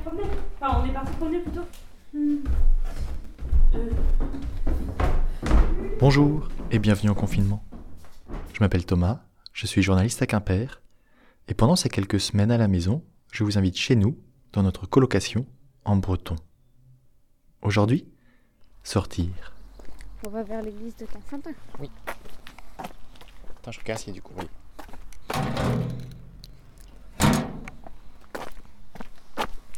promener. Enfin, on est parti promener plutôt. Hmm. Euh, Bonjour et bienvenue au confinement. Je m'appelle Thomas, je suis journaliste à Quimper, et pendant ces quelques semaines à la maison, je vous invite chez nous, dans notre colocation, en breton. Aujourd'hui, sortir. On va vers l'église de Saint-Quentin. Attends, je regarde s'il y a du courrier.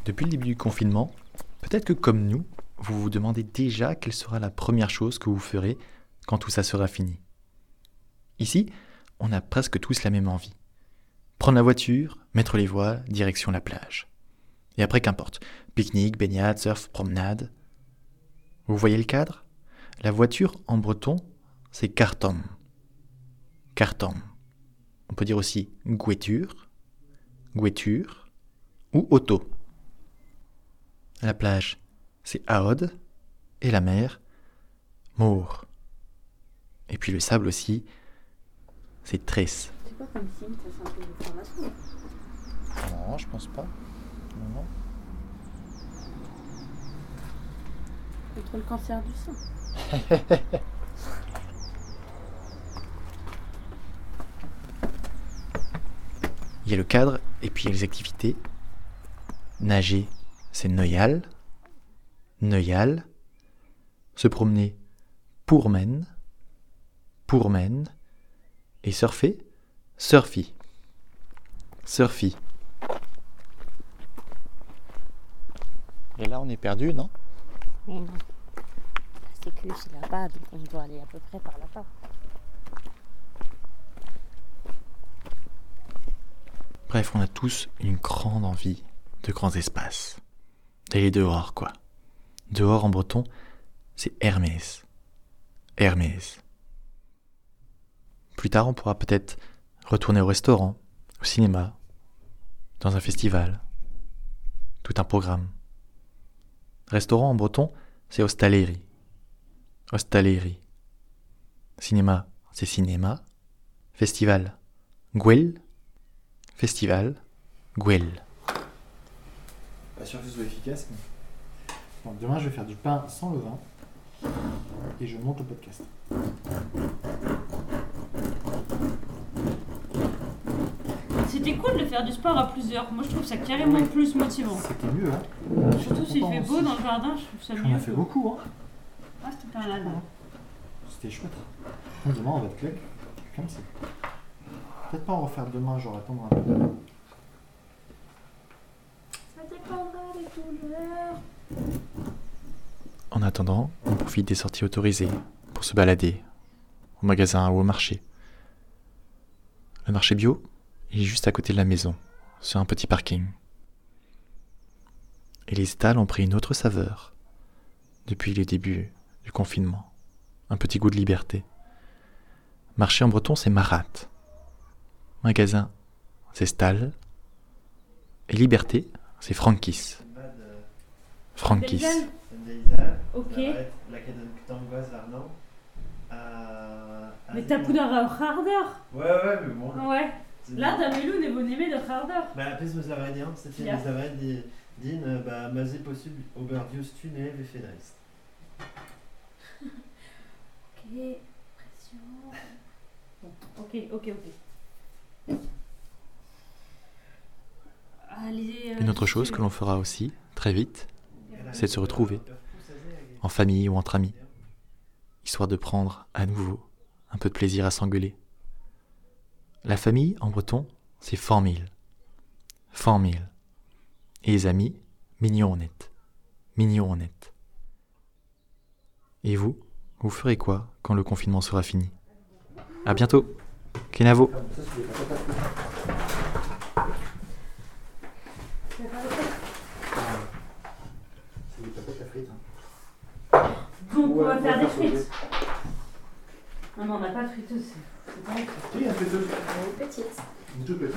Depuis le début du confinement, peut-être que comme nous, vous vous demandez déjà quelle sera la première chose que vous ferez quand tout ça sera fini. Ici, on a presque tous la même envie. Prendre la voiture, mettre les voiles, direction la plage. Et après, qu'importe. Pique-nique, baignade, surf, promenade. Vous voyez le cadre? La voiture en breton, c'est cartom. Cartom. On peut dire aussi guéture, guéture ou auto. La plage, c'est Aod et la mer, Mour. Et puis le sable aussi, c'est Tresse. C'est quoi comme signe Ça, c'est un truc de formation. Non, je pense pas. Non, non. Contre le cancer du sein. Il y a le cadre et puis il y a les activités. Nager, c'est Neuyal. Neuyal. Se promener, Pourmen. Pourmen. Et surfer, Surfy. Surfy. Et là, on est perdu, non? Mais non. La sécu, c'est là-bas, donc on doit aller à peu près par là-bas. Bref, on a tous une grande envie de grands espaces. D'aller dehors, quoi. Dehors en breton, c'est Hermès. Hermès. Plus tard, on pourra peut-être retourner au restaurant, au cinéma, dans un festival. Tout un programme. Restaurant en breton, c'est hostaleri. Hostaleri. Cinéma, c'est cinéma. Festival, guel. Festival, guel. Pas sûr que ce soit efficace, mais. Bon, demain, je vais faire du pain sans levain. Et je monte le podcast. C'était cool de faire du sport à plusieurs. Moi, je trouve ça carrément plus motivant. C'était mieux, hein Surtout s'il fait beau dans le jardin, je trouve ça On mieux. a fait que- beaucoup, hein Ah, c'était pas mal. C'était chouette. Demain, on va être claque. Comme ça. Peut-être pas en refaire demain, genre attendre un peu. Ça dépendra des couleurs. En attendant, on profite des sorties autorisées pour se balader, au magasin ou au marché. Le marché bio, il est juste à côté de la maison, sur un petit parking. Et les stalles ont pris une autre saveur depuis les débuts du confinement. Un petit goût de liberté. Marché en breton, c'est Marat. Magasin, c'est Stall. Et liberté, c'est Frankis. Frankis. Belgiane Ok. Mais t'as poudre à harder. Ouais, ouais, mais bon. Ouais. Là, t'as Melou n'est bon aimé de harder. Bah, pes meus aranien, c'était Ja. mes aranien di- din, euh, bah, mazé possible, oberdius tunev et fenaist. Ok. Pression. Bon, ok, ok, ok. Allez, euh, Une autre chose que l'on fera aussi, très vite, c'est de se retrouver, en famille ou entre amis, histoire de prendre à nouveau un peu de plaisir à s'engueuler. La famille, en breton, c'est formille. Formille. Et les amis, mignonnet. Mignonnet. Et vous, vous ferez quoi quand le confinement sera fini? À bientôt Kenavo Ça, c'est des patates frites. C'est des patates à frites. hein. Donc, on va Ouais, faire des frites. Non, non, on n'a pas de friteuse. c'est- pas un friteuse. Une petite. Une toute petite.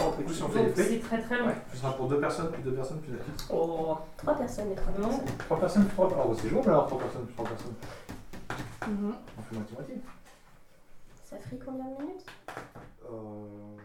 Oh, écoute, si on fait Donc, des frites, c'est très très long. ouais, ce sera pour deux personnes, plus deux personnes, plus la petite. Oh, trois personnes et trois Non. personnes. Trois personnes, plus trois personnes. Oh, c'est jouable alors, trois personnes, plus trois personnes. Mhm. On fait moitié-moitié. Ça ferait combien de minutes? Euh...